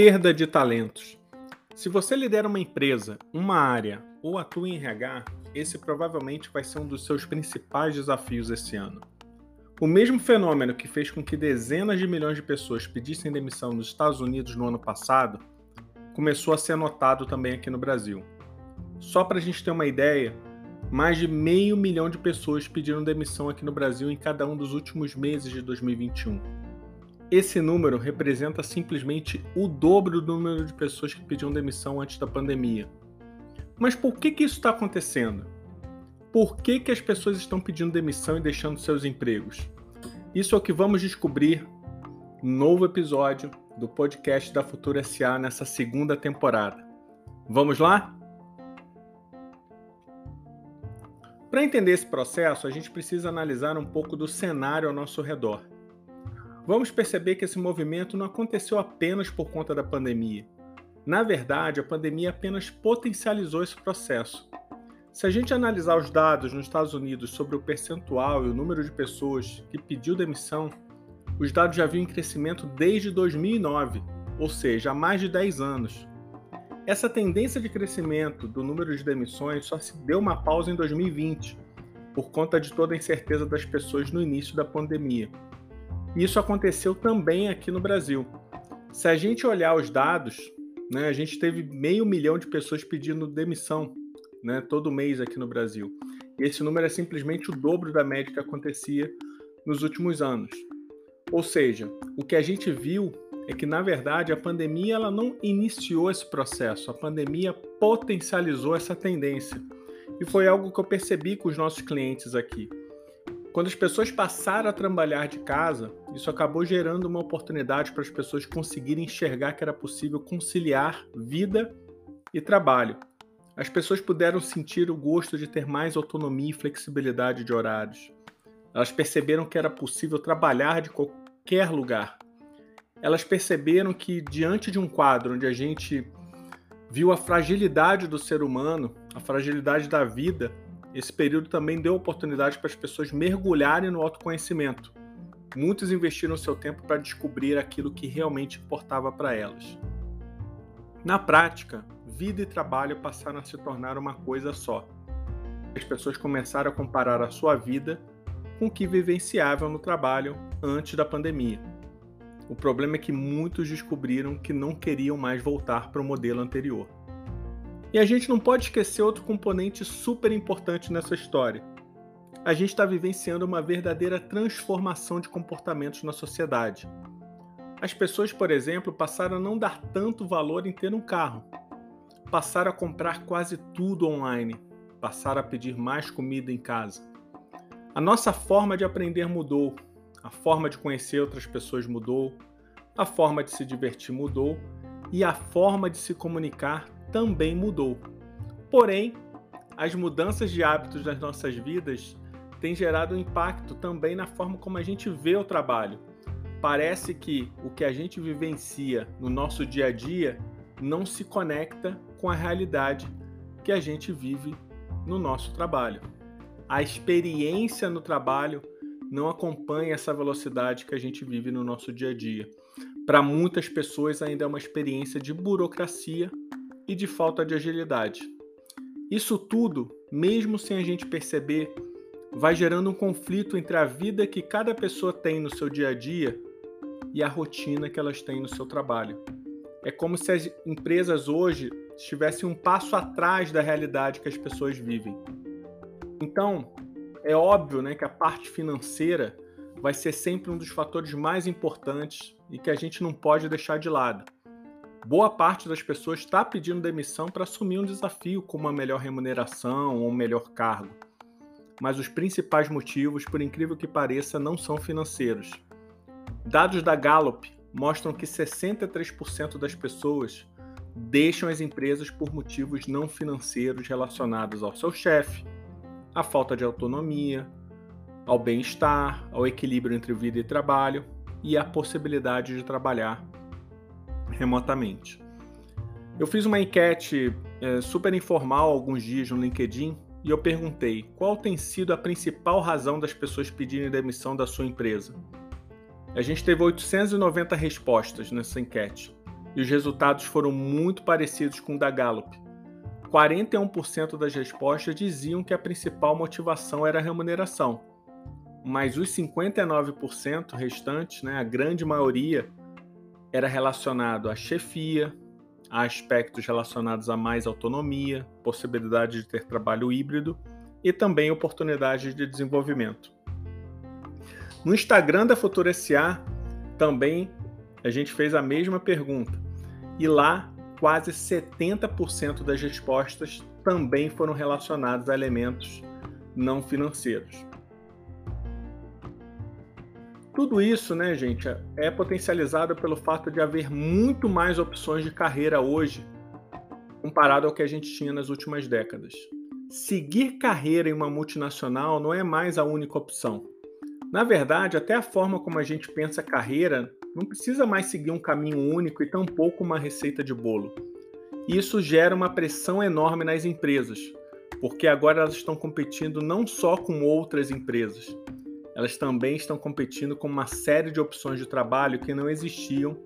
Perda de talentos. Se você lidera uma empresa, uma área ou atua em RH, esse provavelmente vai ser um dos seus principais desafios esse ano. O mesmo fenômeno que fez com que dezenas de milhões de pessoas pedissem demissão nos Estados Unidos no ano passado começou a ser notado também aqui no Brasil. Só para a gente ter uma ideia, mais de meio milhão de pessoas pediram demissão aqui no Brasil em cada um dos últimos meses de 2021. Esse número representa simplesmente o dobro do número de pessoas que pediam demissão antes da pandemia. Mas por que, que isso está acontecendo? Por que, que as pessoas estão pedindo demissão e deixando seus empregos? Isso é o que vamos descobrir no novo episódio do podcast da Futura SA nessa segunda temporada. Vamos lá? Para entender esse processo, a gente precisa analisar um pouco do cenário ao nosso redor. Vamos perceber que esse movimento não aconteceu apenas por conta da pandemia. Na verdade, a pandemia apenas potencializou esse processo. Se a gente analisar os dados nos Estados Unidos sobre o percentual e o número de pessoas que pediu demissão, os dados já vinham em crescimento desde 2009, ou seja, há mais de 10 anos. Essa tendência de crescimento do número de demissões só se deu uma pausa em 2020, por conta de toda a incerteza das pessoas no início da pandemia. Isso aconteceu também aqui no Brasil. Se a gente olhar os dados, né, a gente teve meio milhão de pessoas pedindo demissão né, todo mês aqui no Brasil. Esse número é simplesmente o dobro da média que acontecia nos últimos anos. Ou seja, o que a gente viu é que, na verdade, a pandemia ela não iniciou esse processo, a pandemia potencializou essa tendência. E foi algo que eu percebi com os nossos clientes aqui. Quando as pessoas passaram a trabalhar de casa, isso acabou gerando uma oportunidade para as pessoas conseguirem enxergar que era possível conciliar vida e trabalho. As pessoas puderam sentir o gosto de ter mais autonomia e flexibilidade de horários. Elas perceberam que era possível trabalhar de qualquer lugar. Elas perceberam que, diante de um quadro onde a gente viu a fragilidade do ser humano, a fragilidade da vida, esse período também deu oportunidade para as pessoas mergulharem no autoconhecimento. Muitos investiram seu tempo para descobrir aquilo que realmente importava para elas. Na prática, vida e trabalho passaram a se tornar uma coisa só. As pessoas começaram a comparar a sua vida com o que vivenciavam no trabalho antes da pandemia. O problema é que muitos descobriram que não queriam mais voltar para o modelo anterior. E a gente não pode esquecer outro componente super importante nessa história. A gente está vivenciando uma verdadeira transformação de comportamentos na sociedade. As pessoas, por exemplo, passaram a não dar tanto valor em ter um carro. Passaram a comprar quase tudo online. Passaram a pedir mais comida em casa. A nossa forma de aprender mudou. A forma de conhecer outras pessoas mudou. A forma de se divertir mudou. E a forma de se comunicar também mudou. Porém, as mudanças de hábitos das nossas vidas têm gerado um impacto também na forma como a gente vê o trabalho. Parece que o que a gente vivencia no nosso dia a dia não se conecta com a realidade que a gente vive no nosso trabalho. A experiência no trabalho não acompanha essa velocidade que a gente vive no nosso dia a dia. Para muitas pessoas, ainda é uma experiência de burocracia e de falta de agilidade. Isso tudo, mesmo sem a gente perceber, vai gerando um conflito entre a vida que cada pessoa tem no seu dia a dia e a rotina que elas têm no seu trabalho. É como se as empresas hoje estivessem um passo atrás da realidade que as pessoas vivem. Então, é óbvio né, que a parte financeira vai ser sempre um dos fatores mais importantes e que a gente não pode deixar de lado boa parte das pessoas está pedindo demissão para assumir um desafio com uma melhor remuneração ou um melhor cargo. Mas os principais motivos, por incrível que pareça, não são financeiros. Dados da Gallup mostram que 63% das pessoas deixam as empresas por motivos não financeiros relacionados ao seu chefe, à falta de autonomia, ao bem-estar, ao equilíbrio entre vida e trabalho e à possibilidade de trabalhar remotamente. Eu fiz uma enquete é, super informal alguns dias no LinkedIn e eu perguntei qual tem sido a principal razão das pessoas pedirem demissão da sua empresa. A gente teve 890 respostas nessa enquete. e os resultados foram muito parecidos com o da Gallup. 41% das respostas diziam que a principal motivação era a remuneração, mas os 59% restantes, né, a grande maioria, era relacionado à chefia, a aspectos relacionados a mais autonomia, possibilidade de ter trabalho híbrido e também oportunidades de desenvolvimento. No Instagram da Futura SA também a gente fez a mesma pergunta e lá quase 70% das respostas também foram relacionadas a elementos não financeiros. Tudo isso, né, gente, é potencializado pelo fato de haver muito mais opções de carreira hoje comparado ao que a gente tinha nas últimas décadas. Seguir carreira em uma multinacional não é mais a única opção. Na verdade, até a forma como a gente pensa carreira não precisa mais seguir um caminho único e tampouco uma receita de bolo. Isso gera uma pressão enorme nas empresas, porque agora elas estão competindo não só com outras empresas, elas também estão competindo com uma série de opções de trabalho que não existiam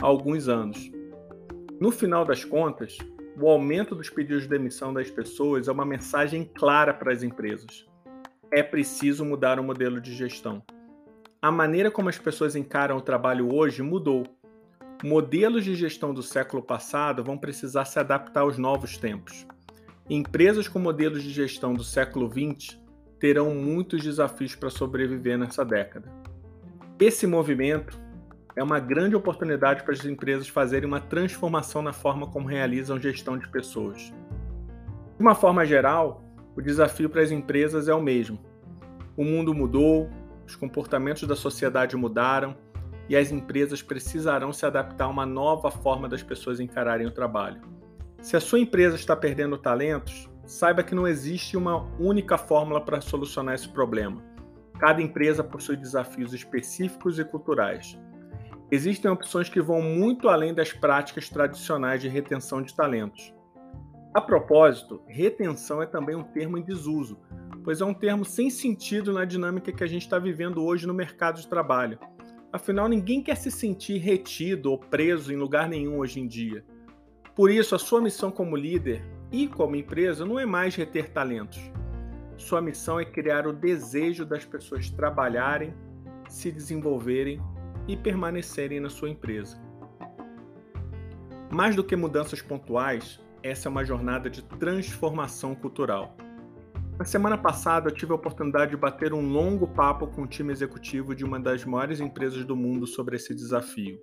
há alguns anos. No final das contas, o aumento dos pedidos de demissão das pessoas é uma mensagem clara para as empresas. É preciso mudar o modelo de gestão. A maneira como as pessoas encaram o trabalho hoje mudou. Modelos de gestão do século passado vão precisar se adaptar aos novos tempos. Empresas com modelos de gestão do século XX terão muitos desafios para sobreviver nessa década. Esse movimento é uma grande oportunidade para as empresas fazerem uma transformação na forma como realizam gestão de pessoas. De uma forma geral, o desafio para as empresas é o mesmo. O mundo mudou, os comportamentos da sociedade mudaram e as empresas precisarão se adaptar a uma nova forma das pessoas encararem o trabalho. Se a sua empresa está perdendo talentos, saiba que não existe uma única fórmula para solucionar esse problema. Cada empresa possui desafios específicos e culturais. Existem opções que vão muito além das práticas tradicionais de retenção de talentos. A propósito, retenção é também um termo em desuso, pois é um termo sem sentido na dinâmica que a gente está vivendo hoje no mercado de trabalho. Afinal, ninguém quer se sentir retido ou preso em lugar nenhum hoje em dia. Por isso, a sua missão como líder e como empresa não é mais reter talentos. Sua missão é criar o desejo das pessoas trabalharem, se desenvolverem e permanecerem na sua empresa. Mais do que mudanças pontuais, essa é uma jornada de transformação cultural. Na semana passada, eu tive a oportunidade de bater um longo papo com o time executivo de uma das maiores empresas do mundo sobre esse desafio.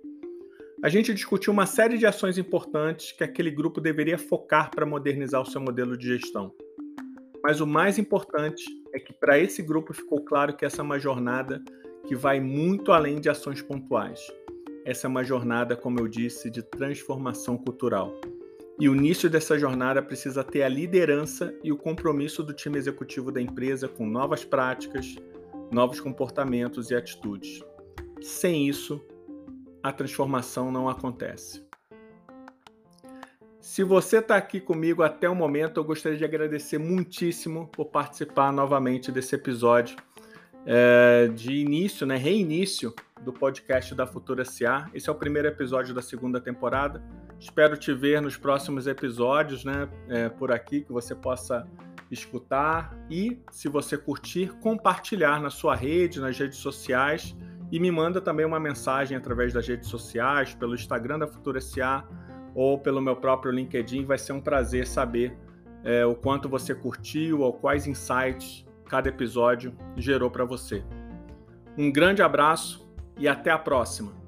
A gente discutiu uma série de ações importantes que aquele grupo deveria focar para modernizar o seu modelo de gestão. Mas o mais importante é que para esse grupo ficou claro que essa é uma jornada que vai muito além de ações pontuais. Essa é uma jornada, como eu disse, de transformação cultural. E o início dessa jornada precisa ter a liderança e o compromisso do time executivo da empresa com novas práticas, novos comportamentos e atitudes. Sem isso, a transformação não acontece. Se você está aqui comigo até o momento, eu gostaria de agradecer muitíssimo por participar novamente desse episódio é, de início, né, reinício do podcast da Futura SA. Esse é o primeiro episódio da segunda temporada. Espero te ver nos próximos episódios, né, é, por aqui, que você possa escutar e, se você curtir, compartilhar na sua rede, nas redes sociais e me manda também uma mensagem através das redes sociais, pelo Instagram da Futura SA ou pelo meu próprio LinkedIn. Vai ser um prazer saber é, o quanto você curtiu ou quais insights cada episódio gerou para você. Um grande abraço e até a próxima!